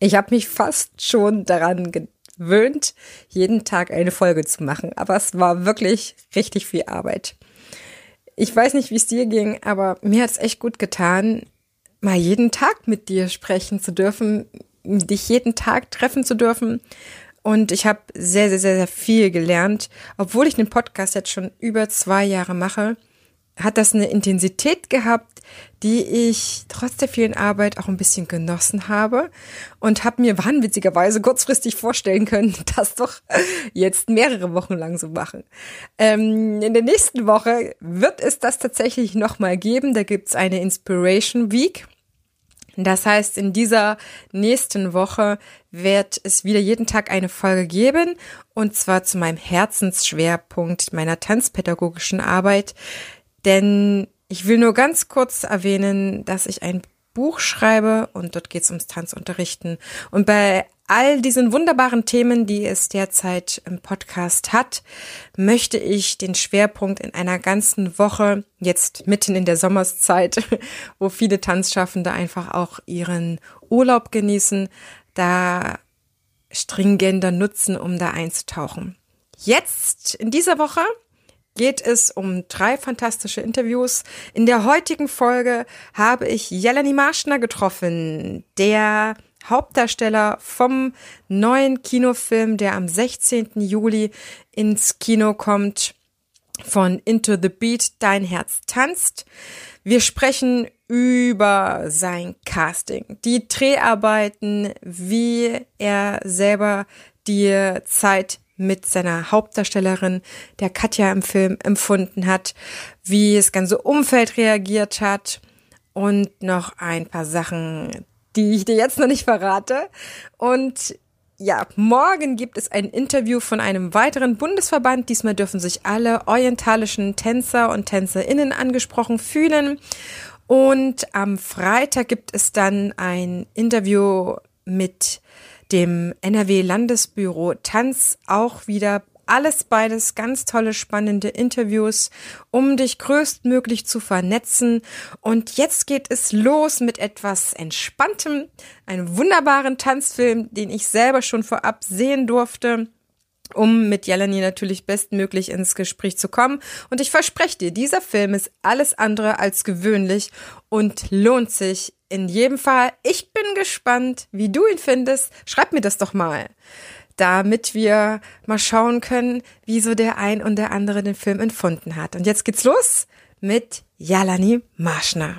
Ich habe mich fast schon daran gewöhnt, jeden Tag eine Folge zu machen, aber es war wirklich richtig viel Arbeit. Ich weiß nicht, wie es dir ging, aber mir hat es echt gut getan, mal jeden Tag mit dir sprechen zu dürfen, dich jeden Tag treffen zu dürfen. Und ich habe sehr, sehr, sehr, sehr viel gelernt, obwohl ich den Podcast jetzt schon über zwei Jahre mache hat das eine Intensität gehabt, die ich trotz der vielen Arbeit auch ein bisschen genossen habe und habe mir wahnwitzigerweise kurzfristig vorstellen können, das doch jetzt mehrere Wochen lang so machen. Ähm, in der nächsten Woche wird es das tatsächlich nochmal geben. Da gibt's eine Inspiration Week. Das heißt, in dieser nächsten Woche wird es wieder jeden Tag eine Folge geben und zwar zu meinem Herzensschwerpunkt meiner tanzpädagogischen Arbeit. Denn ich will nur ganz kurz erwähnen, dass ich ein Buch schreibe und dort geht es ums Tanzunterrichten. Und bei all diesen wunderbaren Themen, die es derzeit im Podcast hat, möchte ich den Schwerpunkt in einer ganzen Woche, jetzt mitten in der Sommerszeit, wo viele Tanzschaffende einfach auch ihren Urlaub genießen, da stringenter nutzen, um da einzutauchen. Jetzt in dieser Woche geht es um drei fantastische Interviews. In der heutigen Folge habe ich Jeleni Marschner getroffen, der Hauptdarsteller vom neuen Kinofilm, der am 16. Juli ins Kino kommt, von Into the Beat, Dein Herz tanzt. Wir sprechen über sein Casting, die Dreharbeiten, wie er selber die Zeit mit seiner Hauptdarstellerin, der Katja im Film, empfunden hat, wie das ganze Umfeld reagiert hat und noch ein paar Sachen, die ich dir jetzt noch nicht verrate. Und ja, morgen gibt es ein Interview von einem weiteren Bundesverband. Diesmal dürfen sich alle orientalischen Tänzer und Tänzerinnen angesprochen fühlen. Und am Freitag gibt es dann ein Interview mit dem NRW-Landesbüro Tanz auch wieder alles beides ganz tolle, spannende Interviews, um dich größtmöglich zu vernetzen. Und jetzt geht es los mit etwas Entspanntem, einem wunderbaren Tanzfilm, den ich selber schon vorab sehen durfte um mit Jelani natürlich bestmöglich ins Gespräch zu kommen. Und ich verspreche dir, dieser Film ist alles andere als gewöhnlich und lohnt sich in jedem Fall. Ich bin gespannt, wie du ihn findest. Schreib mir das doch mal, damit wir mal schauen können, wie so der ein und der andere den Film empfunden hat. Und jetzt geht's los mit Jalani Marschner.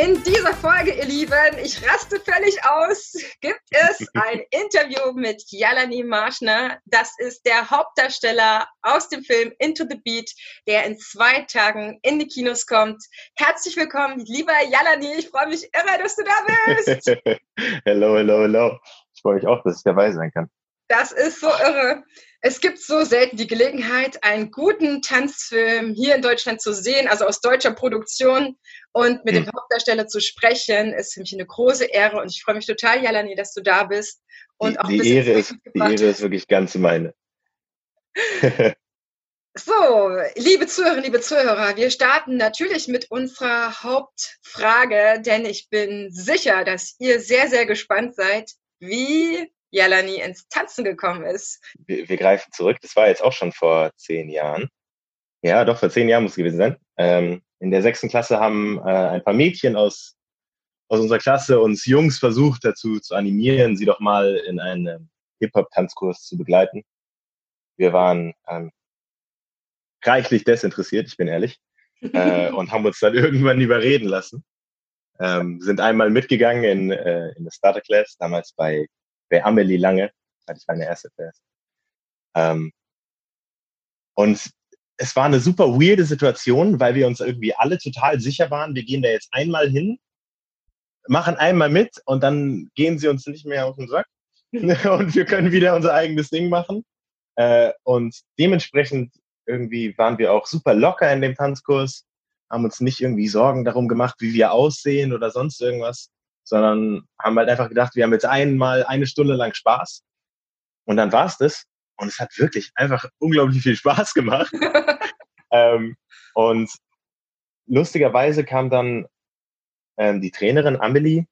In dieser Folge, ihr Lieben, ich raste völlig aus, gibt es ein Interview mit Jalani Marschner. Das ist der Hauptdarsteller aus dem Film Into the Beat, der in zwei Tagen in die Kinos kommt. Herzlich willkommen, lieber Jalani. Ich freue mich immer, dass du da bist. hello, hello, hello. Ich freue mich auch, dass ich dabei sein kann. Das ist so irre. Es gibt so selten die Gelegenheit, einen guten Tanzfilm hier in Deutschland zu sehen, also aus deutscher Produktion und mit hm. dem Hauptdarsteller zu sprechen, ist für mich eine große Ehre und ich freue mich total, Jalani, dass du da bist. Und die, auch die, Ehre ist, die Ehre ist wirklich ganz meine. So, liebe Zuhörerinnen, liebe Zuhörer, wir starten natürlich mit unserer Hauptfrage, denn ich bin sicher, dass ihr sehr, sehr gespannt seid, wie Jalani ins Tanzen gekommen ist. Wir, wir, greifen zurück. Das war jetzt auch schon vor zehn Jahren. Ja, doch, vor zehn Jahren muss es gewesen sein. Ähm, in der sechsten Klasse haben äh, ein paar Mädchen aus, aus unserer Klasse uns Jungs versucht dazu zu animieren, sie doch mal in einen Hip-Hop-Tanzkurs zu begleiten. Wir waren ähm, reichlich desinteressiert, ich bin ehrlich, äh, und haben uns dann irgendwann überreden lassen. Ähm, sind einmal mitgegangen in, äh, in eine Starter Class, damals bei bei Amelie Lange, hatte ich meine erste Class. Ähm, und es war eine super weirde Situation, weil wir uns irgendwie alle total sicher waren, wir gehen da jetzt einmal hin, machen einmal mit und dann gehen sie uns nicht mehr auf den Sack und wir können wieder unser eigenes Ding machen. Äh, und dementsprechend irgendwie waren wir auch super locker in dem Tanzkurs, haben uns nicht irgendwie Sorgen darum gemacht, wie wir aussehen oder sonst irgendwas, sondern haben halt einfach gedacht, wir haben jetzt einmal eine Stunde lang Spaß und dann war es das. Und es hat wirklich einfach unglaublich viel Spaß gemacht. ähm, und lustigerweise kam dann ähm, die Trainerin Amelie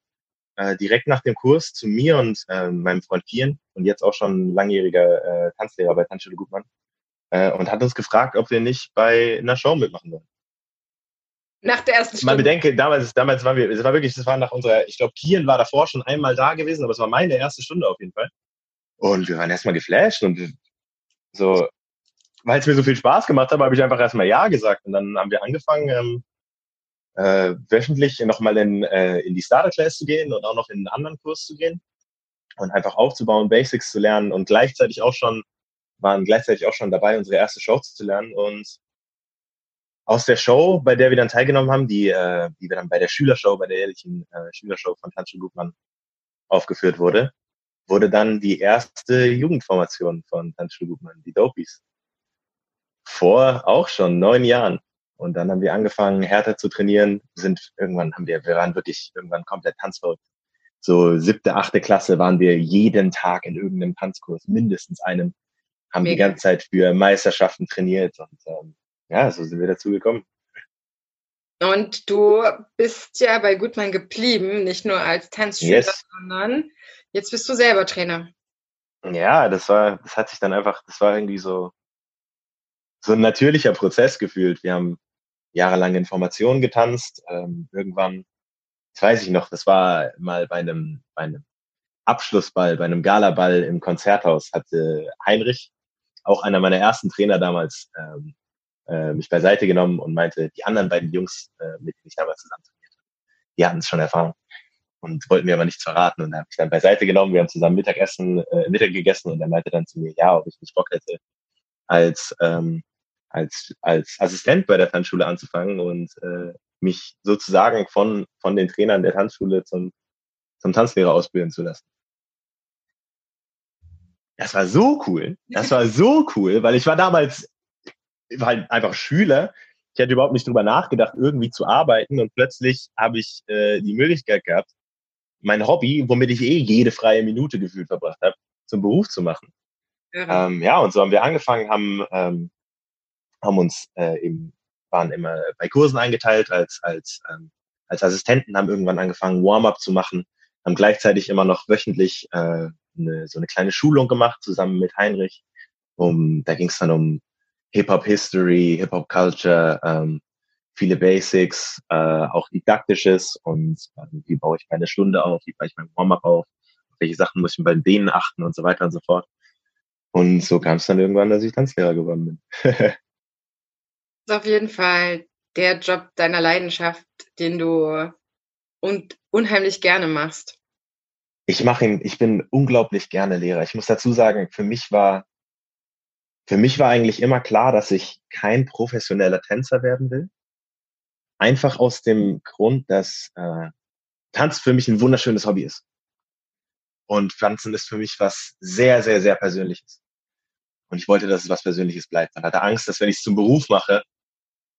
äh, direkt nach dem Kurs zu mir und äh, meinem Freund Kian und jetzt auch schon langjähriger äh, Tanzlehrer bei Tanzschule Gutmann äh, und hat uns gefragt, ob wir nicht bei einer Show mitmachen wollen. Nach der ersten Stunde. Man bedenke, damals, damals waren wir, es war wirklich, das war nach unserer, ich glaube, Kian war davor schon einmal da gewesen, aber es war meine erste Stunde auf jeden Fall. Und wir waren erstmal geflasht und so, weil es mir so viel Spaß gemacht hat, habe ich einfach erstmal Ja gesagt. Und dann haben wir angefangen, ähm, äh, wöchentlich nochmal in, äh, in die Starter Class zu gehen und auch noch in einen anderen Kurs zu gehen und einfach aufzubauen, Basics zu lernen und gleichzeitig auch schon, waren gleichzeitig auch schon dabei, unsere erste Show zu lernen und aus der Show, bei der wir dann teilgenommen haben, die, äh, die wir dann bei der Schülershow, bei der jährlichen äh, Schülershow von Tanzschule Gutmann aufgeführt wurde, wurde dann die erste Jugendformation von Tanzschule Gutmann, die Dopies. Vor auch schon neun Jahren. Und dann haben wir angefangen, härter zu trainieren, sind irgendwann haben wir, wir waren wirklich irgendwann komplett tanzverrückt. So siebte, achte Klasse waren wir jeden Tag in irgendeinem Tanzkurs, mindestens einem, haben Mega. die ganze Zeit für Meisterschaften trainiert und ähm, ja, so sind wir dazu gekommen. Und du bist ja bei Gutmann geblieben, nicht nur als Tanzschüler, yes. sondern Jetzt bist du selber Trainer. Ja, das war, das hat sich dann einfach, das war irgendwie so, so ein natürlicher Prozess gefühlt. Wir haben jahrelang Informationen getanzt. Ähm, irgendwann, das weiß ich noch, das war mal bei einem, bei einem Abschlussball, bei einem Galaball im Konzerthaus, hatte Heinrich, auch einer meiner ersten Trainer damals, ähm, äh, mich beiseite genommen und meinte, die anderen beiden Jungs, äh, mit denen ich damals zusammen trainiert habe, die hatten es schon erfahren und wollten mir aber nichts verraten. Und habe ich dann beiseite genommen, wir haben zusammen Mittagessen, äh, Mittag gegessen und er meinte dann zu mir, ja, ob ich nicht Bock hätte, als, ähm, als, als Assistent bei der Tanzschule anzufangen und äh, mich sozusagen von, von den Trainern der Tanzschule zum, zum Tanzlehrer ausbilden zu lassen. Das war so cool. Das war so cool, weil ich war damals ich war halt einfach Schüler. Ich hätte überhaupt nicht drüber nachgedacht, irgendwie zu arbeiten und plötzlich habe ich äh, die Möglichkeit gehabt, mein Hobby, womit ich eh jede freie Minute gefühlt verbracht habe, zum Beruf zu machen. Ja, ähm, ja und so haben wir angefangen, haben, ähm, haben uns äh, eben, waren immer bei Kursen eingeteilt als, als, ähm, als Assistenten, haben irgendwann angefangen, Warm-up zu machen, haben gleichzeitig immer noch wöchentlich äh, eine, so eine kleine Schulung gemacht, zusammen mit Heinrich. Um, da ging es dann um Hip-Hop-History, Hip-Hop-Culture, ähm, viele Basics, äh, auch didaktisches und äh, wie baue ich meine Stunde auf, wie baue ich mein Warm-up auf, welche Sachen muss ich bei denen achten und so weiter und so fort. Und so kam es dann irgendwann, dass ich Tanzlehrer geworden bin. das ist auf jeden Fall der Job deiner Leidenschaft, den du und unheimlich gerne machst. Ich mache ihn, ich bin unglaublich gerne Lehrer. Ich muss dazu sagen, für mich war, für mich war eigentlich immer klar, dass ich kein professioneller Tänzer werden will. Einfach aus dem Grund, dass äh, Tanz für mich ein wunderschönes Hobby ist. Und Tanzen ist für mich was sehr, sehr, sehr Persönliches. Und ich wollte, dass es was Persönliches bleibt. Man hatte Angst, dass wenn ich es zum Beruf mache,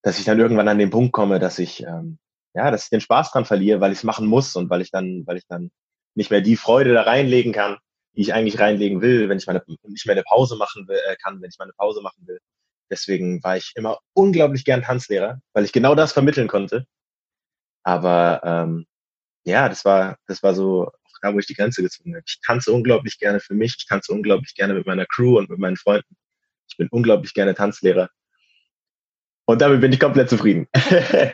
dass ich dann irgendwann an den Punkt komme, dass ich, ähm, ja, dass ich den Spaß dran verliere, weil ich es machen muss und weil ich dann, weil ich dann nicht mehr die Freude da reinlegen kann, die ich eigentlich reinlegen will, wenn ich meine, nicht mehr eine Pause machen will, äh, kann, wenn ich meine Pause machen will. Deswegen war ich immer unglaublich gern Tanzlehrer, weil ich genau das vermitteln konnte. Aber ähm, ja, das war, das war so da, wo ich die Grenze gezogen habe. Ich tanze unglaublich gerne für mich, ich tanze unglaublich gerne mit meiner Crew und mit meinen Freunden. Ich bin unglaublich gerne Tanzlehrer. Und damit bin ich komplett zufrieden.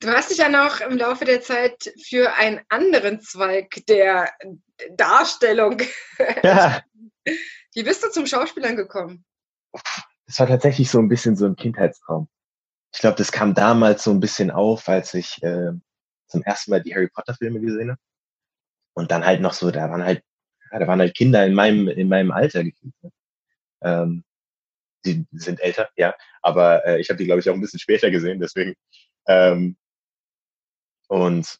Du hast dich ja noch im Laufe der Zeit für einen anderen Zweig der Darstellung. Ja. Wie bist du zum Schauspielern gekommen? das war tatsächlich so ein bisschen so ein Kindheitstraum. Ich glaube, das kam damals so ein bisschen auf, als ich äh, zum ersten Mal die Harry Potter Filme gesehen habe. Und dann halt noch so, da waren halt, ja, da waren halt Kinder in meinem, in meinem Alter gefühlt. Ne? Ähm, die sind älter, ja, aber äh, ich habe die, glaube ich, auch ein bisschen später gesehen, deswegen. Ähm, und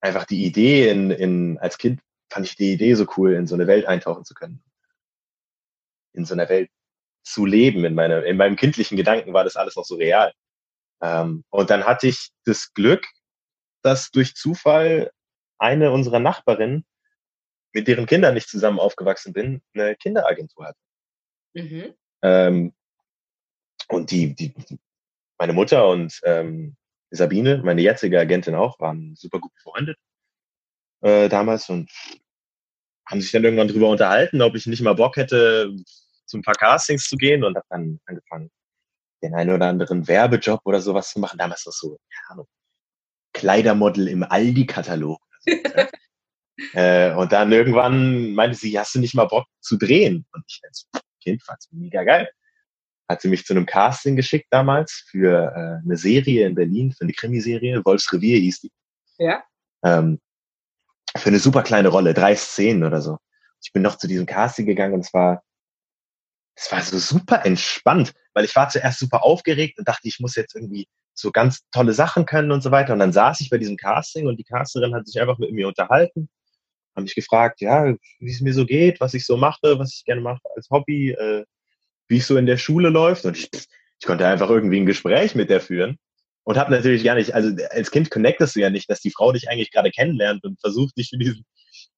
einfach die Idee in, in, als Kind fand ich die Idee so cool, in so eine Welt eintauchen zu können. In so einer Welt zu leben. In, meine, in meinem kindlichen Gedanken war das alles noch so real. Ähm, und dann hatte ich das Glück, dass durch Zufall eine unserer Nachbarinnen, mit deren Kindern ich zusammen aufgewachsen bin, eine Kinderagentur hat. Mhm. Ähm, und die, die, meine Mutter und ähm, Sabine, meine jetzige Agentin auch, waren super gut befreundet äh, damals und haben sich dann irgendwann drüber unterhalten, ob ich nicht mal Bock hätte, zu ein paar Castings zu gehen und habe dann angefangen, den einen oder anderen Werbejob oder sowas zu machen. Damals noch so, keine Ahnung, Kleidermodel im Aldi-Katalog. Ne? äh, und dann irgendwann meinte sie, hast du nicht mal Bock zu drehen? Und ich als Kind fand's mega geil. Hat sie mich zu einem Casting geschickt damals für äh, eine Serie in Berlin, für eine Krimiserie, Wolfs Revier hieß die. Ja. Ähm, für eine super kleine Rolle, drei Szenen oder so. Ich bin noch zu diesem Casting gegangen und es war, es war so super entspannt, weil ich war zuerst super aufgeregt und dachte, ich muss jetzt irgendwie so ganz tolle Sachen können und so weiter. Und dann saß ich bei diesem Casting und die Casterin hat sich einfach mit mir unterhalten, haben mich gefragt, ja, wie es mir so geht, was ich so mache, was ich gerne mache als Hobby, äh, wie es so in der Schule läuft. Und ich, ich konnte einfach irgendwie ein Gespräch mit der führen und habe natürlich gar nicht, also als Kind connectest du ja nicht, dass die Frau dich eigentlich gerade kennenlernt und versucht dich für diesen,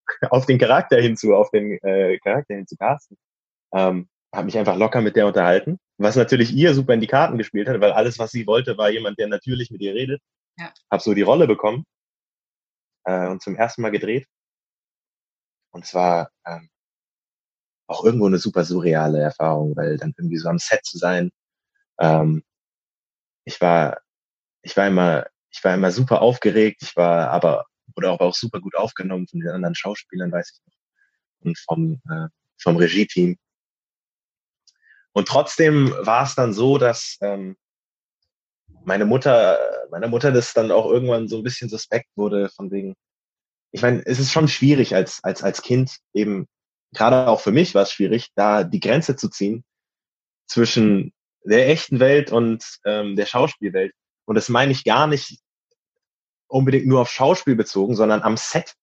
auf den Charakter hinzu, auf den äh, Charakter hinzu casten. Ähm, habe mich einfach locker mit der unterhalten, was natürlich ihr super in die Karten gespielt hat, weil alles, was sie wollte, war jemand, der natürlich mit ihr redet. Ja. Habe so die Rolle bekommen äh, und zum ersten Mal gedreht. Und es war ähm, auch irgendwo eine super surreale Erfahrung, weil dann irgendwie so am Set zu sein. Ähm, ich war ich war immer, ich war immer super aufgeregt, ich war aber, wurde auch, auch super gut aufgenommen von den anderen Schauspielern, weiß ich noch, und vom, äh, vom Regie-Team. Und trotzdem war es dann so, dass ähm, meine Mutter, meiner Mutter das dann auch irgendwann so ein bisschen suspekt wurde, von wegen, ich meine, es ist schon schwierig als, als, als Kind eben, gerade auch für mich war es schwierig, da die Grenze zu ziehen zwischen der echten Welt und ähm, der Schauspielwelt. Und das meine ich gar nicht unbedingt nur auf Schauspiel bezogen, sondern am Set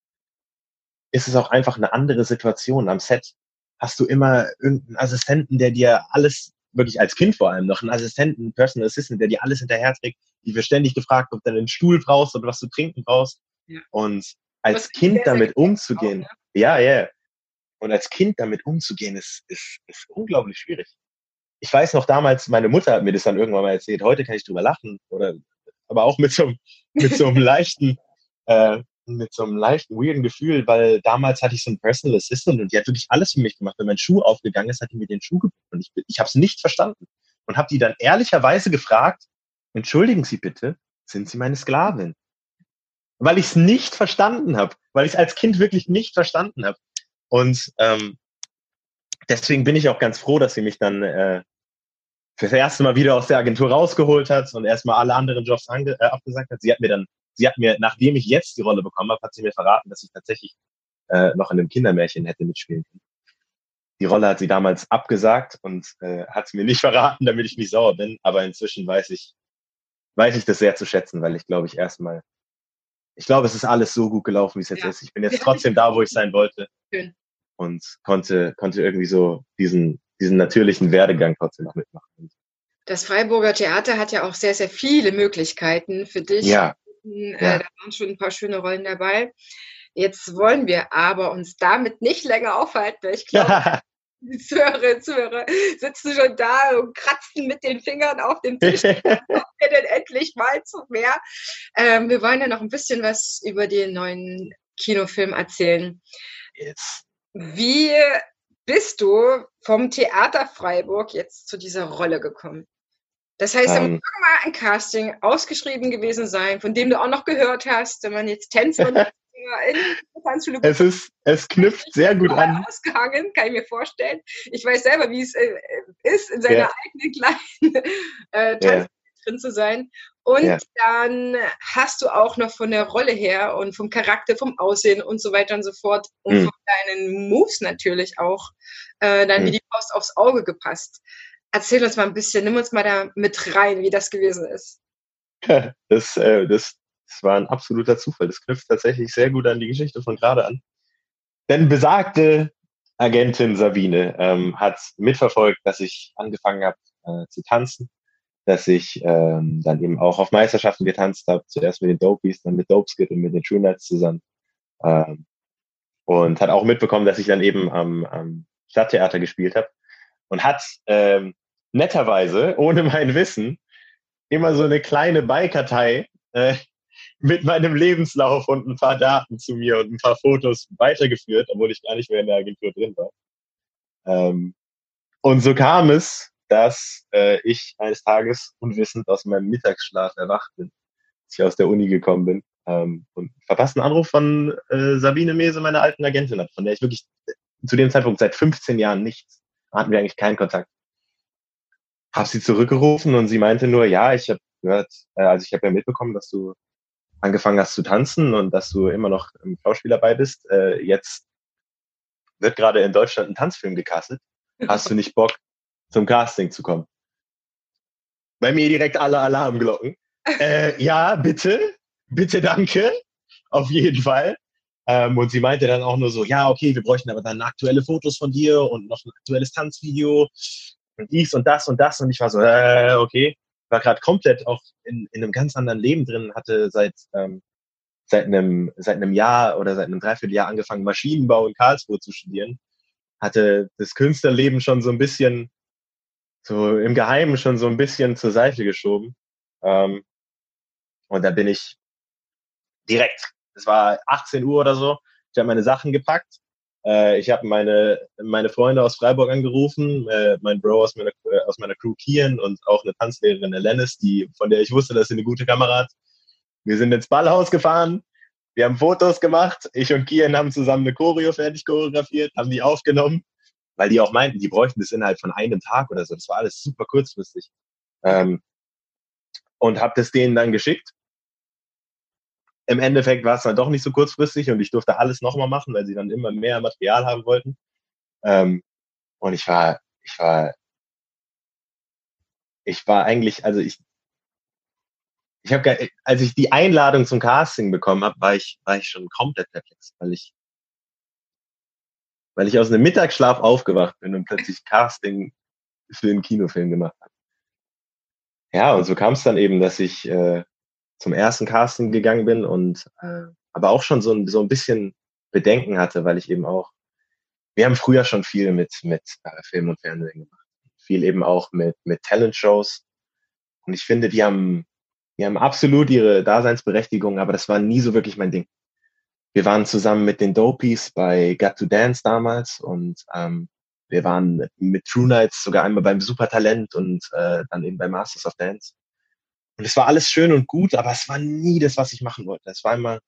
ist es auch einfach eine andere Situation. Am Set hast du immer irgendeinen Assistenten, der dir alles, wirklich als Kind vor allem noch, einen Assistenten, einen Personal Assistant, der dir alles hinterher trägt, die wird ständig gefragt, ob du einen Stuhl brauchst oder was du trinken brauchst. Ja. Und als Kind damit umzugehen, auch, ja, ja. Yeah. Und als Kind damit umzugehen, ist, ist, ist unglaublich schwierig ich weiß noch damals, meine Mutter hat mir das dann irgendwann mal erzählt, heute kann ich drüber lachen, oder aber auch mit so, einem, mit so einem leichten, äh, mit so einem leichten, weirden Gefühl, weil damals hatte ich so einen Personal Assistant und die hat wirklich alles für mich gemacht. Wenn mein Schuh aufgegangen ist, hat die mir den Schuh gebucht und ich, ich habe es nicht verstanden und habe die dann ehrlicherweise gefragt, entschuldigen Sie bitte, sind Sie meine Sklavin? Weil ich es nicht verstanden habe, weil ich es als Kind wirklich nicht verstanden habe. Und ähm, deswegen bin ich auch ganz froh, dass sie mich dann äh, fürs erste Mal wieder aus der Agentur rausgeholt hat und erstmal alle anderen Jobs ange äh, abgesagt hat. Sie hat mir dann, sie hat mir, nachdem ich jetzt die Rolle bekommen habe, hat sie mir verraten, dass ich tatsächlich äh, noch in einem Kindermärchen hätte mitspielen können. Die Rolle hat sie damals abgesagt und äh, hat mir nicht verraten, damit ich nicht sauer bin. Aber inzwischen weiß ich, weiß ich das sehr zu schätzen, weil ich glaube ich erstmal, ich glaube, es ist alles so gut gelaufen, wie es jetzt ja. ist. Ich bin jetzt trotzdem da, wo ich sein wollte. Schön. Und konnte, konnte irgendwie so diesen, diesen natürlichen Werdegang trotzdem noch mitmachen. Das Freiburger Theater hat ja auch sehr, sehr viele Möglichkeiten für dich. Ja. Äh, ja. Da waren schon ein paar schöne Rollen dabei. Jetzt wollen wir aber uns damit nicht länger aufhalten, weil ich glaube, die Zuhörer, Zuhörer sitzen schon da und kratzen mit den Fingern auf dem Tisch. Kommen wir denn endlich mal zu mehr? Ähm, wir wollen ja noch ein bisschen was über den neuen Kinofilm erzählen. Yes. Wie bist du vom Theater Freiburg jetzt zu dieser Rolle gekommen? Das heißt, da muss ähm. mal ein Casting ausgeschrieben gewesen sein, von dem du auch noch gehört hast, wenn man jetzt Tänzer und in es ist, es knüpft sehr gut an. Ausgehangen, kann ich mir vorstellen. Ich weiß selber, wie es äh, ist, in seiner ja. eigenen kleinen äh, Tanz ja. drin zu sein. Und ja. dann hast du auch noch von der Rolle her und vom Charakter, vom Aussehen und so weiter und so fort und mhm. von deinen Moves natürlich auch äh, dann mhm. wie die Faust aufs Auge gepasst. Erzähl uns mal ein bisschen, nimm uns mal da mit rein, wie das gewesen ist. Das, äh, das es war ein absoluter Zufall. Das knüpft tatsächlich sehr gut an die Geschichte von gerade an. Denn besagte Agentin Sabine ähm, hat mitverfolgt, dass ich angefangen habe äh, zu tanzen, dass ich ähm, dann eben auch auf Meisterschaften getanzt habe, zuerst mit den Dopies, dann mit Dopeskit und mit den True Nights zusammen. Ähm, und hat auch mitbekommen, dass ich dann eben am, am Stadttheater gespielt habe und hat ähm, netterweise, ohne mein Wissen, immer so eine kleine Beikartei äh, mit meinem Lebenslauf und ein paar Daten zu mir und ein paar Fotos weitergeführt, obwohl ich gar nicht mehr in der Agentur drin war. Ähm, und so kam es, dass äh, ich eines Tages unwissend aus meinem Mittagsschlaf erwacht bin, als ich aus der Uni gekommen bin ähm, und verpassten Anruf von äh, Sabine Mese, meiner alten Agentin hat, von der ich wirklich zu dem Zeitpunkt seit 15 Jahren nichts, hatten wir eigentlich keinen Kontakt. Hab sie zurückgerufen und sie meinte nur, ja, ich habe gehört, äh, also ich habe ja mitbekommen, dass du angefangen hast zu tanzen und dass du immer noch im Schauspiel dabei bist. Äh, jetzt wird gerade in Deutschland ein Tanzfilm gecastet. Hast du nicht Bock, zum Casting zu kommen? Bei mir direkt alle Alarmglocken. Äh, ja, bitte, bitte, danke. Auf jeden Fall. Ähm, und sie meinte dann auch nur so, ja, okay, wir bräuchten aber dann aktuelle Fotos von dir und noch ein aktuelles Tanzvideo und dies und das und das. Und ich war so, äh, okay war gerade komplett auch in, in einem ganz anderen Leben drin, hatte seit, ähm, seit, einem, seit einem Jahr oder seit einem Dreivierteljahr angefangen, Maschinenbau in Karlsruhe zu studieren, hatte das Künstlerleben schon so ein bisschen, so im Geheimen schon so ein bisschen zur Seite geschoben. Ähm, und da bin ich direkt, es war 18 Uhr oder so, ich habe meine Sachen gepackt, äh, ich habe meine, meine Freunde aus Freiburg angerufen, äh, mein Bro aus meiner, äh, aus meiner Crew Kian und auch eine Tanzlehrerin Lennis, die, von der ich wusste, dass sie eine gute Kamera hat. Wir sind ins Ballhaus gefahren, wir haben Fotos gemacht, ich und Kian haben zusammen eine Choreo fertig choreografiert, haben die aufgenommen, weil die auch meinten, die bräuchten das innerhalb von einem Tag oder so. Das war alles super kurzfristig. Ähm, und habe das denen dann geschickt im Endeffekt war es dann doch nicht so kurzfristig und ich durfte alles nochmal machen, weil sie dann immer mehr Material haben wollten. Ähm, und ich war, ich war, ich war eigentlich, also ich, ich habe, als ich die Einladung zum Casting bekommen habe, war ich, war ich schon komplett perplex, weil ich, weil ich aus einem Mittagsschlaf aufgewacht bin und plötzlich Casting für einen Kinofilm gemacht habe. Ja, und so kam es dann eben, dass ich äh, zum ersten Casting gegangen bin und äh, aber auch schon so ein, so ein bisschen Bedenken hatte, weil ich eben auch, wir haben früher schon viel mit, mit äh, Film und Fernsehen gemacht. Viel eben auch mit, mit Talent-Shows. Und ich finde, die haben, die haben absolut ihre Daseinsberechtigung, aber das war nie so wirklich mein Ding. Wir waren zusammen mit den Dopies bei Got to Dance damals und ähm, wir waren mit True Nights sogar einmal beim Supertalent und äh, dann eben bei Masters of Dance. Und es war alles schön und gut, aber es war nie das, was ich machen wollte. Es war immer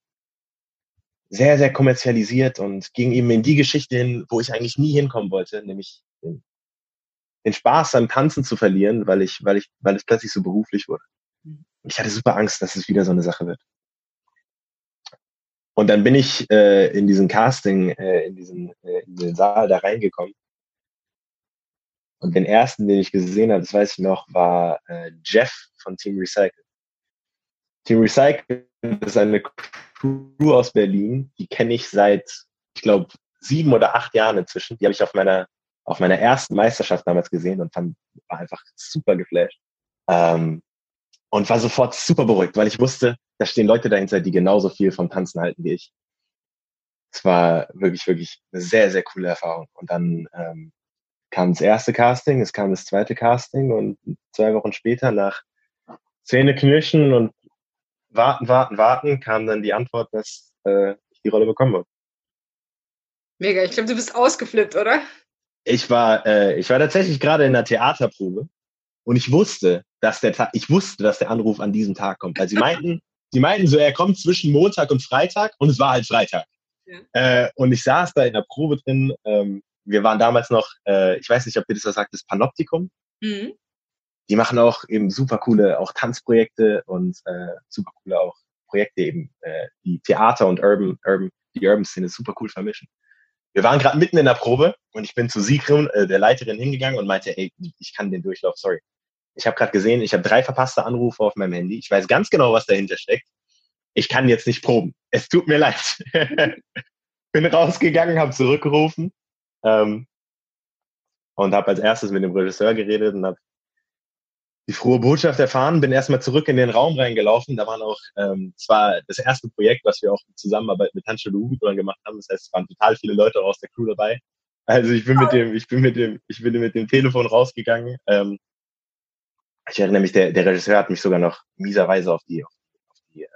sehr, sehr kommerzialisiert und ging eben in die Geschichte hin, wo ich eigentlich nie hinkommen wollte, nämlich den, den Spaß am Tanzen zu verlieren, weil ich, weil ich, weil es plötzlich so beruflich wurde. Mhm. Und ich hatte super Angst, dass es wieder so eine Sache wird. Und dann bin ich äh, in diesen Casting, äh, in, diesen, äh, in den Saal da reingekommen und den ersten, den ich gesehen habe, das weiß ich noch, war äh, Jeff von Team Recycle. Team Recycle ist eine Crew aus Berlin, die kenne ich seit, ich glaube, sieben oder acht Jahren inzwischen. Die habe ich auf meiner, auf meiner ersten Meisterschaft damals gesehen und fand, war einfach super geflasht. Ähm, und war sofort super beruhigt, weil ich wusste, da stehen Leute dahinter, die genauso viel vom Tanzen halten wie ich. Es war wirklich, wirklich eine sehr, sehr coole Erfahrung. Und dann ähm, kam das erste Casting, es kam das zweite Casting und zwei Wochen später nach Zähneknirschen und warten, warten, warten kam dann die Antwort, dass äh, ich die Rolle bekommen habe. Mega, ich glaube, du bist ausgeflippt, oder? Ich war, äh, ich war tatsächlich gerade in der Theaterprobe und ich wusste, dass der Ta ich wusste, dass der Anruf an diesem Tag kommt. Weil sie meinten, sie meinten so, er kommt zwischen Montag und Freitag und es war halt Freitag. Ja. Äh, und ich saß da in der Probe drin ähm, wir waren damals noch, äh, ich weiß nicht, ob ihr das was sagt, das Panoptikum. Mhm. Die machen auch eben super coole auch Tanzprojekte und äh, super coole auch Projekte eben, äh, die Theater und Urban, Urban, die Urban-Szene super cool vermischen. Wir waren gerade mitten in der Probe und ich bin zu Sigrun, äh, der Leiterin, hingegangen und meinte, ey, ich kann den Durchlauf, sorry. Ich habe gerade gesehen, ich habe drei verpasste Anrufe auf meinem Handy. Ich weiß ganz genau, was dahinter steckt. ich kann jetzt nicht proben. Es tut mir leid. Bin rausgegangen, habe zurückgerufen ähm, und habe als erstes mit dem Regisseur geredet und habe die frohe Botschaft erfahren, bin erstmal zurück in den Raum reingelaufen. Da waren auch ähm, zwar das erste Projekt, was wir auch in Zusammenarbeit mit Hanschel Ugebran gemacht haben. Das heißt, es waren total viele Leute aus der Crew dabei. Also ich bin mit dem, ich bin mit dem, ich bin mit dem Telefon rausgegangen. Ähm, ich erinnere mich, der, der Regisseur hat mich sogar noch mieserweise auf die, auf die, äh,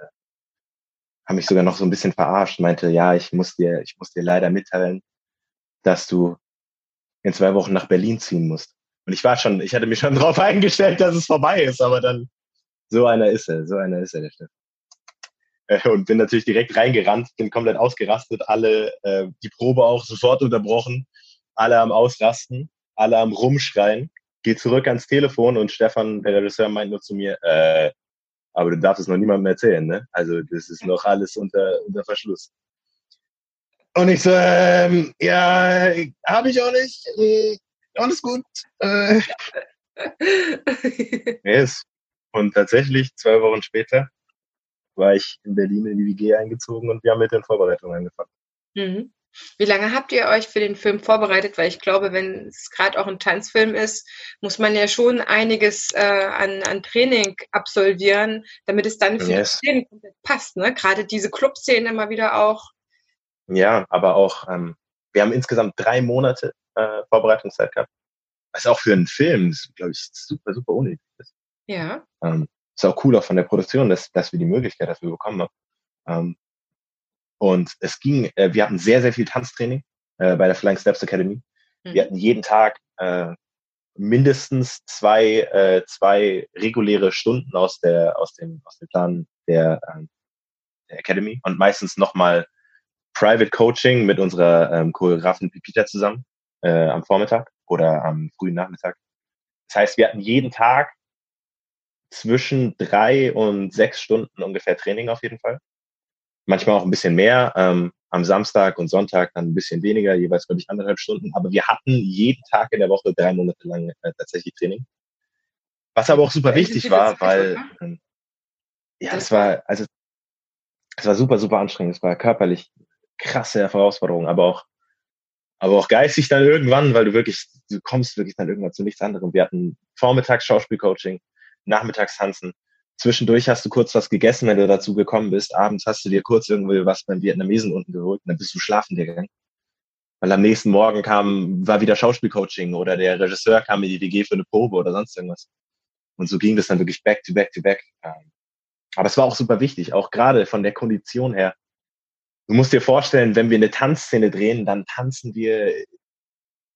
haben mich sogar noch so ein bisschen verarscht, meinte, ja, ich muss dir, ich muss dir leider mitteilen, dass du in zwei Wochen nach Berlin ziehen musst. Und ich war schon, ich hatte mich schon darauf eingestellt, dass es vorbei ist, aber dann, so einer ist er, so einer ist er, der Steffen. Äh, und bin natürlich direkt reingerannt, bin komplett ausgerastet, alle, äh, die Probe auch sofort unterbrochen, alle am Ausrasten, alle am Rumschreien, geh zurück ans Telefon und Stefan, der Regisseur, meint nur zu mir, äh, aber du darfst es noch niemandem erzählen, ne? Also das ist noch alles unter, unter Verschluss. Und ich so, ähm, ja, habe ich auch nicht. Äh, alles gut. Äh. yes. Und tatsächlich, zwei Wochen später, war ich in Berlin in die WG eingezogen und wir haben mit den Vorbereitungen angefangen. Mhm. Wie lange habt ihr euch für den Film vorbereitet? Weil ich glaube, wenn es gerade auch ein Tanzfilm ist, muss man ja schon einiges äh, an, an Training absolvieren, damit es dann für yes. die Szenen komplett passt. Ne? Gerade diese Clubszenen immer wieder auch. Ja, aber auch, ähm, wir haben insgesamt drei Monate äh, Vorbereitungszeit gehabt. Was auch für einen Film, glaube ich, super, super unnötig ist. Ja. Ähm, ist auch cool auch von der Produktion, dass, dass wir die Möglichkeit dafür bekommen haben. Ähm, und es ging, äh, wir hatten sehr, sehr viel Tanztraining äh, bei der Flying Steps Academy. Mhm. Wir hatten jeden Tag äh, mindestens zwei, äh, zwei reguläre Stunden aus der, aus dem, aus dem Plan der, ähm, der Academy und meistens nochmal Private Coaching mit unserer ähm, Choreografin Pipita zusammen äh, am Vormittag oder am frühen Nachmittag. Das heißt, wir hatten jeden Tag zwischen drei und sechs Stunden ungefähr Training auf jeden Fall. Manchmal auch ein bisschen mehr. Ähm, am Samstag und Sonntag dann ein bisschen weniger, jeweils, glaube ich, anderthalb Stunden. Aber wir hatten jeden Tag in der Woche drei Monate lang äh, tatsächlich Training. Was aber auch super wichtig war, weil ähm, ja, es war, also es war super, super anstrengend. Es war körperlich krasse Herausforderung, aber auch, aber auch geistig dann irgendwann, weil du wirklich, du kommst wirklich dann irgendwann zu nichts anderem. Wir hatten vormittags Schauspielcoaching, nachmittags tanzen. Zwischendurch hast du kurz was gegessen, wenn du dazu gekommen bist. Abends hast du dir kurz irgendwie was beim Vietnamesen unten geholt und dann bist du schlafen gegangen. Weil am nächsten Morgen kam, war wieder Schauspielcoaching oder der Regisseur kam in die WG für eine Probe oder sonst irgendwas. Und so ging das dann wirklich back to back to back. Ähm, aber es war auch super wichtig, auch gerade von der Kondition her. Du musst dir vorstellen, wenn wir eine Tanzszene drehen, dann tanzen wir,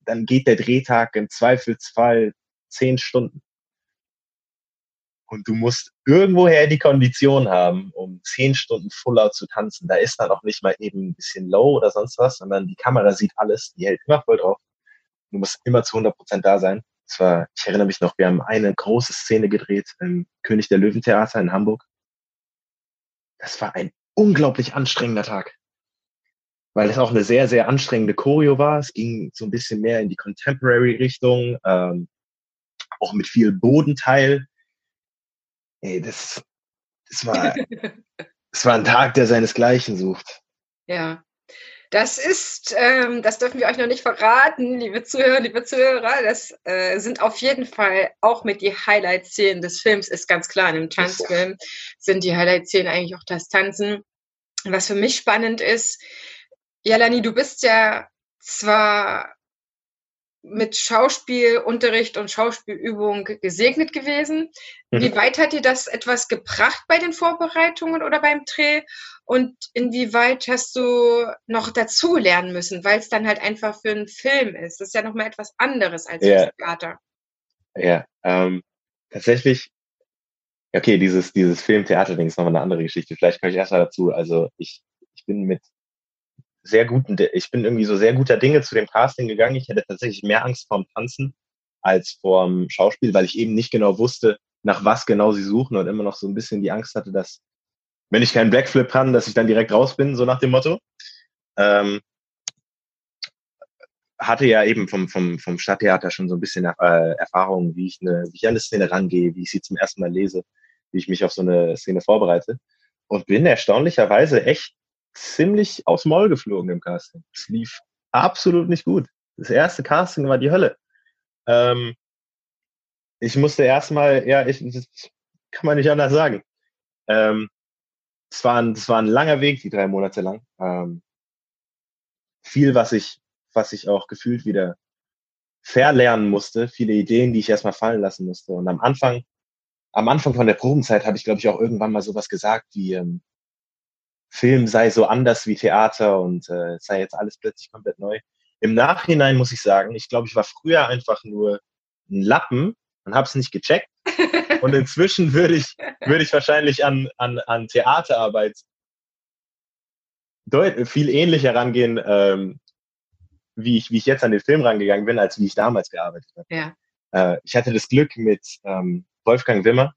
dann geht der Drehtag im Zweifelsfall zehn Stunden. Und du musst irgendwoher die Kondition haben, um zehn Stunden Full zu tanzen. Da ist dann auch nicht mal eben ein bisschen low oder sonst was, sondern die Kamera sieht alles, die hält immer voll drauf. Du musst immer zu 100 Prozent da sein. Zwar, ich erinnere mich noch, wir haben eine große Szene gedreht im König der Löwen Theater in Hamburg. Das war ein unglaublich anstrengender Tag. Weil es auch eine sehr, sehr anstrengende Choreo war. Es ging so ein bisschen mehr in die Contemporary-Richtung, ähm, auch mit viel Bodenteil. Ey, das, das war, das war ein Tag, der seinesgleichen sucht. Ja. Das ist, ähm, das dürfen wir euch noch nicht verraten, liebe Zuhörer, liebe Zuhörer. Das äh, sind auf jeden Fall auch mit die Highlight-Szenen des Films, ist ganz klar. In einem Tanzfilm sind die Highlight-Szenen eigentlich auch das Tanzen. Was für mich spannend ist, Jalani, du bist ja zwar mit Schauspielunterricht und Schauspielübung gesegnet gewesen. Mhm. Wie weit hat dir das etwas gebracht bei den Vorbereitungen oder beim Dreh? Und inwieweit hast du noch dazu lernen müssen, weil es dann halt einfach für einen Film ist? Das ist ja nochmal etwas anderes als ja. Theater. Ja, ähm, tatsächlich, okay, dieses, dieses Film-Theater-Ding ist nochmal eine andere Geschichte. Vielleicht komme ich erst mal dazu. Also ich, ich bin mit sehr guten, ich bin irgendwie so sehr guter Dinge zu dem Casting gegangen. Ich hätte tatsächlich mehr Angst vorm Tanzen als vorm Schauspiel, weil ich eben nicht genau wusste, nach was genau sie suchen und immer noch so ein bisschen die Angst hatte, dass, wenn ich keinen Blackflip kann, dass ich dann direkt raus bin, so nach dem Motto. Ähm, hatte ja eben vom, vom, vom Stadttheater schon so ein bisschen äh, Erfahrung, wie ich, eine, wie ich an eine Szene rangehe, wie ich sie zum ersten Mal lese, wie ich mich auf so eine Szene vorbereite. und bin erstaunlicherweise echt ziemlich aufs Maul geflogen im Casting. Es lief absolut nicht gut. Das erste Casting war die Hölle. Ähm, ich musste erstmal, ja, ich, kann man nicht anders sagen. Ähm, es war, ein, es war ein langer Weg, die drei Monate lang. Ähm, viel, was ich, was ich auch gefühlt wieder verlernen musste, viele Ideen, die ich erstmal fallen lassen musste. Und am Anfang, am Anfang von der Probenzeit habe ich, glaube ich, auch irgendwann mal sowas gesagt wie ähm, Film sei so anders wie Theater und äh, sei jetzt alles plötzlich komplett neu. Im Nachhinein muss ich sagen, ich glaube, ich war früher einfach nur ein Lappen und habe es nicht gecheckt. Und inzwischen würde ich, würde ich wahrscheinlich an, an, an Theaterarbeit deut viel ähnlicher rangehen, ähm, wie, ich, wie ich jetzt an den Film rangegangen bin, als wie ich damals gearbeitet habe. Ja. Äh, ich hatte das Glück, mit ähm, Wolfgang Wimmer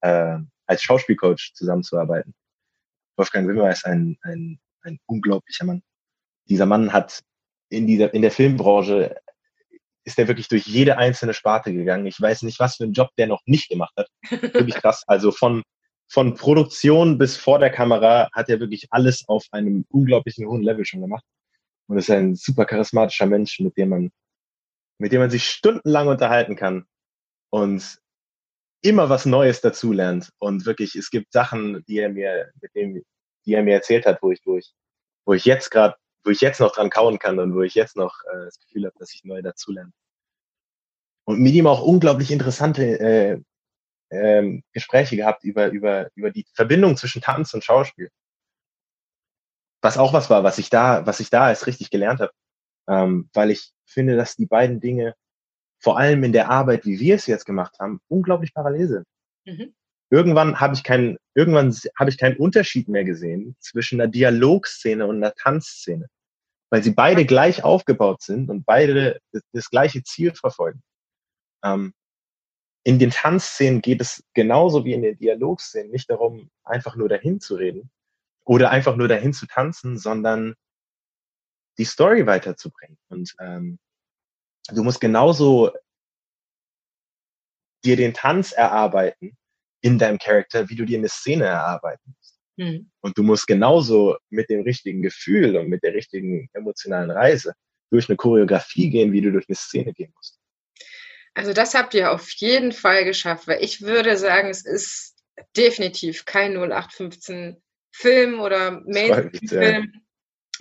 äh, als Schauspielcoach zusammenzuarbeiten. Wolfgang Wimmer ist ein, ein, ein unglaublicher Mann. Dieser Mann hat in, dieser, in der Filmbranche ist er wirklich durch jede einzelne Sparte gegangen. Ich weiß nicht, was für einen Job der noch nicht gemacht hat. Wirklich krass. Also von, von Produktion bis vor der Kamera hat er wirklich alles auf einem unglaublichen hohen Level schon gemacht. Und ist ein super charismatischer Mensch, mit dem man, mit dem man sich stundenlang unterhalten kann und immer was Neues dazulernt. Und wirklich, es gibt Sachen, die er mir, mit dem, die er mir erzählt hat, wo ich, wo ich, wo ich jetzt gerade wo ich jetzt noch dran kauen kann und wo ich jetzt noch äh, das Gefühl habe, dass ich neu dazulerne. Und mit ihm auch unglaublich interessante äh, ähm, Gespräche gehabt über, über, über die Verbindung zwischen Tanz und Schauspiel. Was auch was war, was ich da, was ich da erst richtig gelernt habe. Ähm, weil ich finde, dass die beiden Dinge, vor allem in der Arbeit, wie wir es jetzt gemacht haben, unglaublich parallel sind. Mhm irgendwann habe ich keinen, irgendwann habe ich keinen Unterschied mehr gesehen zwischen einer Dialogszene und einer Tanzszene weil sie beide gleich aufgebaut sind und beide das, das gleiche Ziel verfolgen. Ähm, in den Tanzszenen geht es genauso wie in den Dialogszenen nicht darum, einfach nur dahin zu reden oder einfach nur dahin zu tanzen, sondern die Story weiterzubringen. Und ähm, du musst genauso dir den Tanz erarbeiten in deinem Charakter, wie du dir eine Szene erarbeiten musst. Mhm. Und du musst genauso mit dem richtigen Gefühl und mit der richtigen emotionalen Reise durch eine Choreografie gehen, wie du durch eine Szene gehen musst. Also das habt ihr auf jeden Fall geschafft, weil ich würde sagen, es ist definitiv kein 0815 Film oder Mainstream-Film.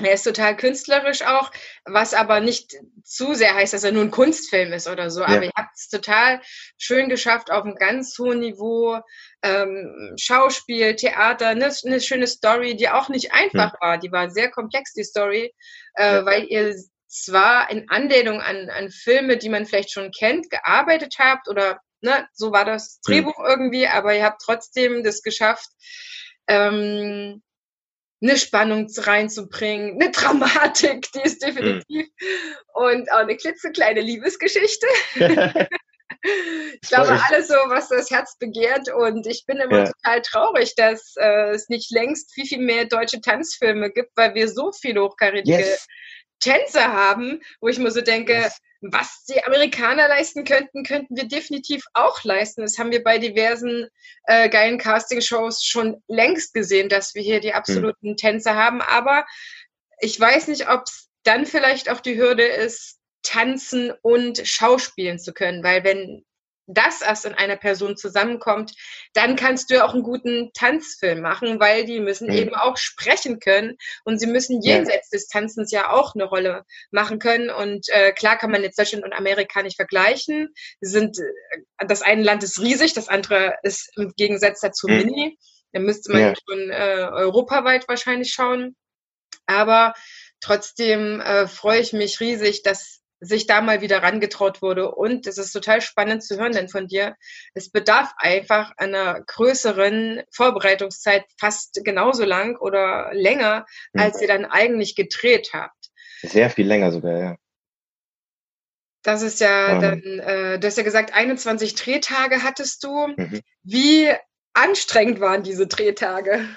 Er ist total künstlerisch auch, was aber nicht zu sehr heißt, dass er nur ein Kunstfilm ist oder so. Ja. Aber ihr habt es total schön geschafft, auf einem ganz hohen Niveau ähm, Schauspiel, Theater, eine, eine schöne Story, die auch nicht einfach hm. war. Die war sehr komplex, die Story, äh, ja. weil ihr zwar in Anlehnung an, an Filme, die man vielleicht schon kennt, gearbeitet habt oder ne, so war das hm. Drehbuch hm. irgendwie, aber ihr habt trotzdem das geschafft, ähm, eine Spannung reinzubringen, eine Dramatik, die ist definitiv mhm. und auch eine klitzekleine Liebesgeschichte. ich glaube, alles so, was das Herz begehrt und ich bin immer ja. total traurig, dass äh, es nicht längst viel, viel mehr deutsche Tanzfilme gibt, weil wir so viele hochkarätige yes. Tänzer haben, wo ich mir so denke, was die Amerikaner leisten könnten, könnten wir definitiv auch leisten. Das haben wir bei diversen äh, geilen Castingshows schon längst gesehen, dass wir hier die hm. absoluten mhm. Tänzer haben. Aber ich weiß nicht, ob es dann vielleicht auch die Hürde ist, tanzen und schauspielen zu können, weil wenn das erst in einer Person zusammenkommt, dann kannst du ja auch einen guten Tanzfilm machen, weil die müssen mhm. eben auch sprechen können und sie müssen jenseits des Tanzens ja auch eine Rolle machen können. Und äh, klar kann man jetzt Deutschland und Amerika nicht vergleichen. Sind, äh, das eine Land ist riesig, das andere ist im Gegensatz dazu mhm. mini. Da müsste man ja. schon äh, europaweit wahrscheinlich schauen. Aber trotzdem äh, freue ich mich riesig, dass sich da mal wieder rangetraut wurde. Und es ist total spannend zu hören denn von dir. Es bedarf einfach einer größeren Vorbereitungszeit, fast genauso lang oder länger, mhm. als ihr dann eigentlich gedreht habt. Sehr viel länger sogar, ja. Das ist ja. Ähm. dann, äh, du hast ja gesagt, 21 Drehtage hattest du. Mhm. Wie anstrengend waren diese Drehtage?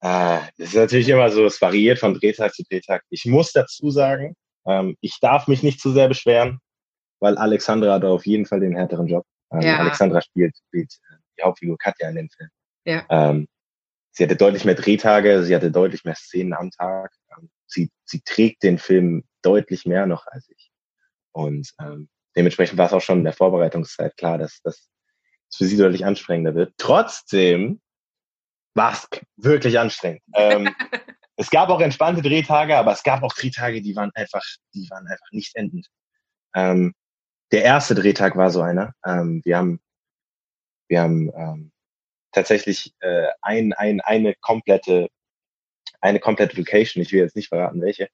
Ah, das ist natürlich immer so, es variiert von Drehtag zu Drehtag. Ich muss dazu sagen, ähm, ich darf mich nicht zu sehr beschweren, weil Alexandra hat auf jeden Fall den härteren Job. Ähm, ja. Alexandra spielt, spielt äh, die Hauptfigur Katja in dem Film. Ja. Ähm, sie hatte deutlich mehr Drehtage, sie hatte deutlich mehr Szenen am Tag. Ähm, sie, sie trägt den Film deutlich mehr noch als ich. Und ähm, dementsprechend war es auch schon in der Vorbereitungszeit klar, dass das für sie deutlich anstrengender wird. Trotzdem war es wirklich anstrengend. Ähm, es gab auch entspannte Drehtage, aber es gab auch Drehtage, die waren einfach, die waren einfach nicht endend. Ähm, der erste Drehtag war so einer. Ähm, wir haben, wir haben ähm, tatsächlich äh, ein, ein, eine komplette, eine komplette Location. Ich will jetzt nicht verraten, welche.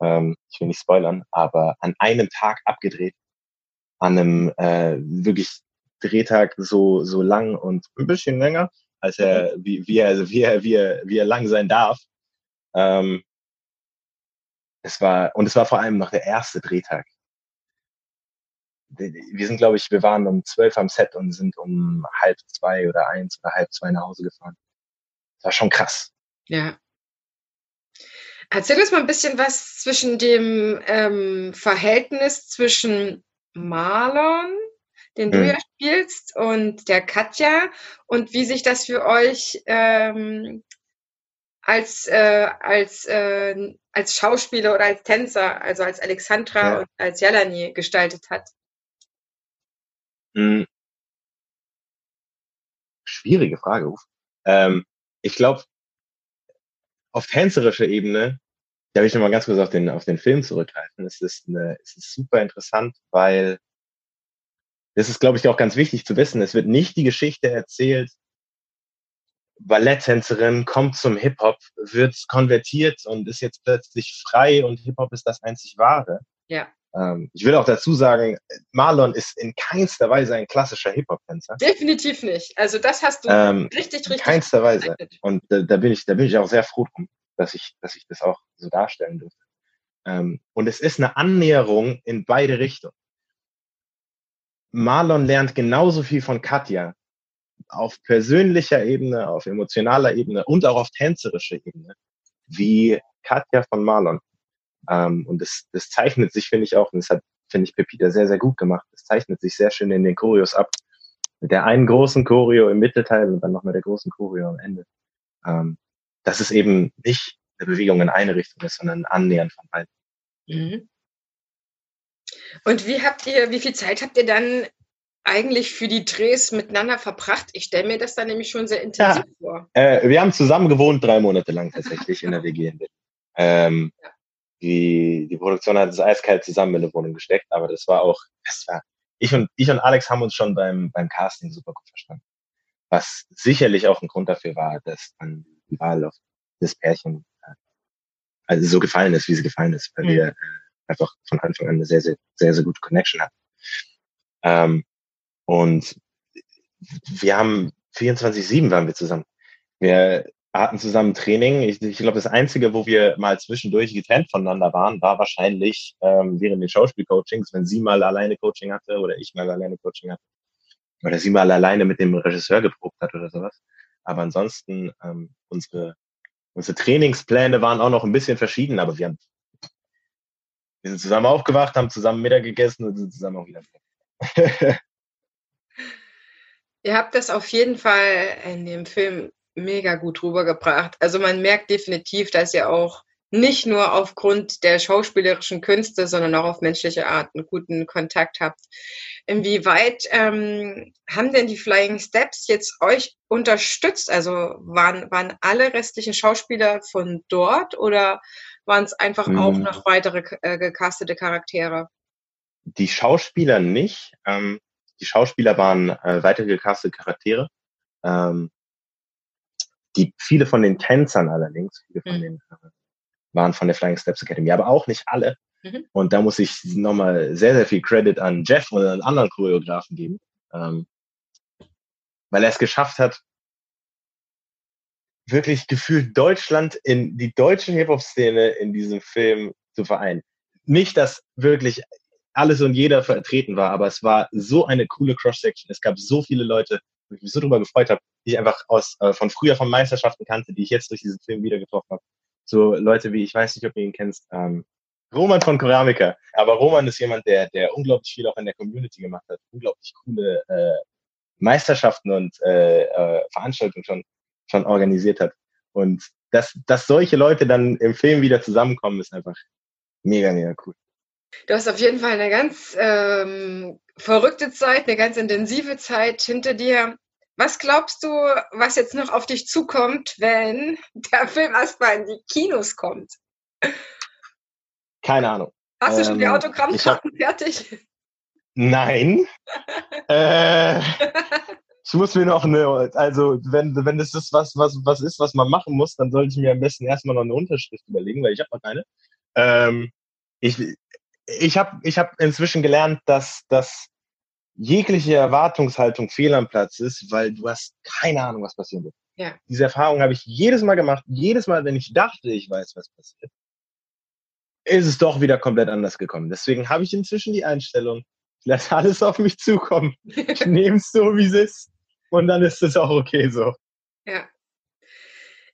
Ähm, ich will nicht spoilern, aber an einem Tag abgedreht, an einem äh, wirklich Drehtag so so lang und ein bisschen länger, als er wie, wie er wie er wie er, wie er lang sein darf. Ähm, es war und es war vor allem noch der erste Drehtag wir sind, glaube ich, wir waren um zwölf am Set und sind um halb zwei oder eins oder halb zwei nach Hause gefahren. Das war schon krass. Ja. Erzähl uns mal ein bisschen was zwischen dem ähm, Verhältnis zwischen Marlon, den du hm. ja spielst, und der Katja und wie sich das für euch ähm, als, äh, als, äh, als Schauspieler oder als Tänzer, also als Alexandra ja. und als Jelani gestaltet hat. Hm. Schwierige Frage, Uf. Ähm, ich glaube, auf tänzerischer Ebene, da will ich nochmal ganz kurz auf den, auf den Film zurückgreifen. Es ist, eine, es ist super interessant, weil das ist, glaube ich, auch ganz wichtig zu wissen. Es wird nicht die Geschichte erzählt, Balletttänzerin kommt zum Hip-Hop, wird konvertiert und ist jetzt plötzlich frei und Hip-Hop ist das einzig Wahre. Ja. Ähm, ich will auch dazu sagen, Marlon ist in keinster Weise ein klassischer Hip-Hop-Tänzer. Definitiv nicht. Also das hast du ähm, richtig, richtig. In keinster Weise. Und da, da, bin ich, da bin ich auch sehr froh drum, dass ich, dass ich das auch so darstellen durfte. Ähm, und es ist eine Annäherung in beide Richtungen. Marlon lernt genauso viel von Katja auf persönlicher Ebene, auf emotionaler Ebene und auch auf tänzerischer Ebene wie Katja von Marlon. Ähm, und das, das zeichnet sich, finde ich auch, und das hat, finde ich, Pepita sehr, sehr gut gemacht. Das zeichnet sich sehr schön in den Choreos ab. Mit der einen großen Choreo im Mittelteil und dann noch mit der großen Choreo am Ende. Ähm, dass es eben nicht eine Bewegung in eine Richtung ist, sondern ein Annähern von beiden. Mhm. Und wie habt ihr, wie viel Zeit habt ihr dann eigentlich für die Drehs miteinander verbracht? Ich stelle mir das dann nämlich schon sehr intensiv ja. vor. Äh, wir haben zusammen gewohnt, drei Monate lang tatsächlich in der WG in. Ähm, ja die, die Produktion hat es eiskalt zusammen in eine Wohnung gesteckt, aber das war auch, das war, ich und, ich und Alex haben uns schon beim, beim Casting super gut verstanden. Was sicherlich auch ein Grund dafür war, dass dann die Wahl auf das Pärchen äh, also so gefallen ist, wie sie gefallen ist, weil mhm. wir äh, einfach von Anfang an eine sehr, sehr, sehr, sehr gute Connection hatten. Ähm, und wir haben 24-7 waren wir zusammen. Wir hatten zusammen Training. Ich, ich glaube, das Einzige, wo wir mal zwischendurch getrennt voneinander waren, war wahrscheinlich ähm, während den Schauspielcoachings, wenn sie mal alleine Coaching hatte oder ich mal alleine Coaching hatte. Oder sie mal alleine mit dem Regisseur geprobt hat oder sowas. Aber ansonsten, ähm, unsere, unsere Trainingspläne waren auch noch ein bisschen verschieden, aber wir haben wir sind zusammen aufgewacht, haben zusammen Mittag gegessen und sind zusammen auch wieder. Ihr habt das auf jeden Fall in dem Film mega gut rübergebracht. Also man merkt definitiv, dass ihr auch nicht nur aufgrund der schauspielerischen Künste, sondern auch auf menschliche Art einen guten Kontakt habt. Inwieweit ähm, haben denn die Flying Steps jetzt euch unterstützt? Also waren, waren alle restlichen Schauspieler von dort oder waren es einfach mhm. auch noch weitere äh, gecastete Charaktere? Die Schauspieler nicht. Ähm, die Schauspieler waren äh, weitere gecastete Charaktere. Ähm, die, viele von den Tänzern allerdings, viele von mhm. den äh, waren von der Flying Steps Academy, aber auch nicht alle. Mhm. Und da muss ich nochmal sehr, sehr viel Credit an Jeff und an anderen Choreografen geben, ähm, weil er es geschafft hat, wirklich gefühlt Deutschland in die deutsche Hip-Hop-Szene in diesem Film zu vereinen. Nicht, dass wirklich alles und jeder vertreten war, aber es war so eine coole Cross-Section. Es gab so viele Leute, wo ich mich so drüber gefreut habe, die ich einfach aus äh, von früher von Meisterschaften kannte, die ich jetzt durch diesen Film wieder getroffen habe. So Leute wie, ich weiß nicht, ob du ihn kennst, ähm, Roman von Keramika. Aber Roman ist jemand, der, der unglaublich viel auch in der Community gemacht hat, unglaublich coole äh, Meisterschaften und äh, äh, Veranstaltungen schon, schon organisiert hat. Und dass, dass solche Leute dann im Film wieder zusammenkommen, ist einfach mega, mega cool. Du hast auf jeden Fall eine ganz ähm, verrückte Zeit, eine ganz intensive Zeit hinter dir. Was glaubst du, was jetzt noch auf dich zukommt, wenn der Film erstmal in die Kinos kommt? Keine Ahnung. Hast du schon die ähm, Autogrammkarten fertig? Nein. äh, ich muss mir noch eine, also wenn, wenn das ist was, was, was ist, was man machen muss, dann sollte ich mir am besten erstmal noch eine Unterschrift überlegen, weil ich habe noch keine. Ähm, ich ich habe ich hab inzwischen gelernt, dass, dass jegliche Erwartungshaltung fehl am Platz ist, weil du hast keine Ahnung, was passieren wird. Ja. Diese Erfahrung habe ich jedes Mal gemacht. Jedes Mal, wenn ich dachte, ich weiß, was passiert, ist es doch wieder komplett anders gekommen. Deswegen habe ich inzwischen die Einstellung, lass alles auf mich zukommen. Ich nehme es so, wie es ist. Und dann ist es auch okay so. Ja.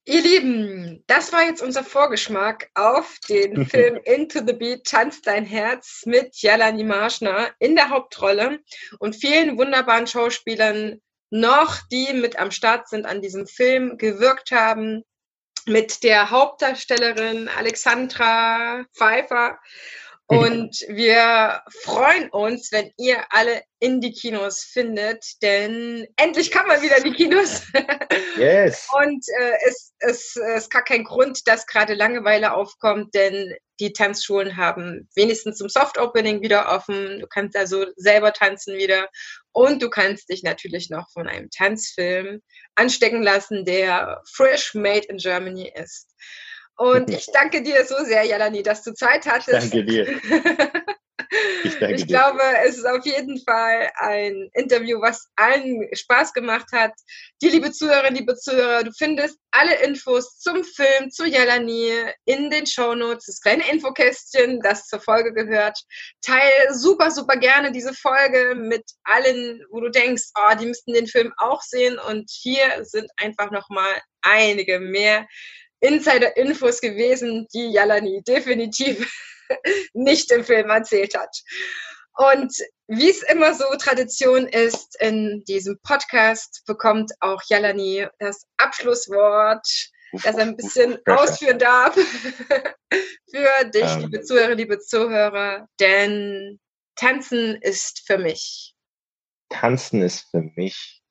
Ihr Lieben, das war jetzt unser Vorgeschmack auf den Film Into the Beat, Tanz dein Herz mit Jelani Marschner in der Hauptrolle und vielen wunderbaren Schauspielern noch, die mit am Start sind an diesem Film, gewirkt haben. Mit der Hauptdarstellerin Alexandra Pfeiffer und wir freuen uns, wenn ihr alle in die Kinos findet, denn endlich kann man wieder in die Kinos. Yes. Und äh, es, es, es ist gar kein Grund, dass gerade Langeweile aufkommt, denn die Tanzschulen haben wenigstens zum Soft Opening wieder offen. Du kannst also selber tanzen wieder und du kannst dich natürlich noch von einem Tanzfilm anstecken lassen, der Fresh Made in Germany ist. Und ich danke dir so sehr, Jalani, dass du Zeit hattest. Danke dir. Ich, danke ich glaube, es ist auf jeden Fall ein Interview, was allen Spaß gemacht hat. Die liebe Zuhörerinnen, liebe Zuhörer, du findest alle Infos zum Film, zu Jelani in den Shownotes, das kleine Infokästchen, das zur Folge gehört. Teil super, super gerne diese Folge mit allen, wo du denkst, oh, die müssten den Film auch sehen. Und hier sind einfach nochmal einige mehr Insider-Infos gewesen, die Jalani definitiv nicht im Film erzählt hat. Und wie es immer so Tradition ist, in diesem Podcast bekommt auch Jalani das Abschlusswort, das er ein bisschen ausführen darf für dich, ähm. liebe Zuhörer, liebe Zuhörer. Denn Tanzen ist für mich. Tanzen ist für mich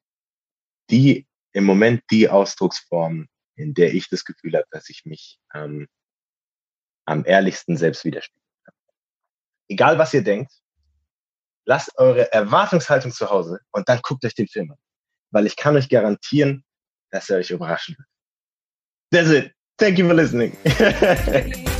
die im Moment die Ausdrucksform, in der ich das Gefühl habe, dass ich mich ähm, am ehrlichsten selbst widerspiegeln kann. Egal was ihr denkt, lasst eure Erwartungshaltung zu Hause und dann guckt euch den Film an. Weil ich kann euch garantieren, dass er euch überraschen wird. That's it. Thank you for listening.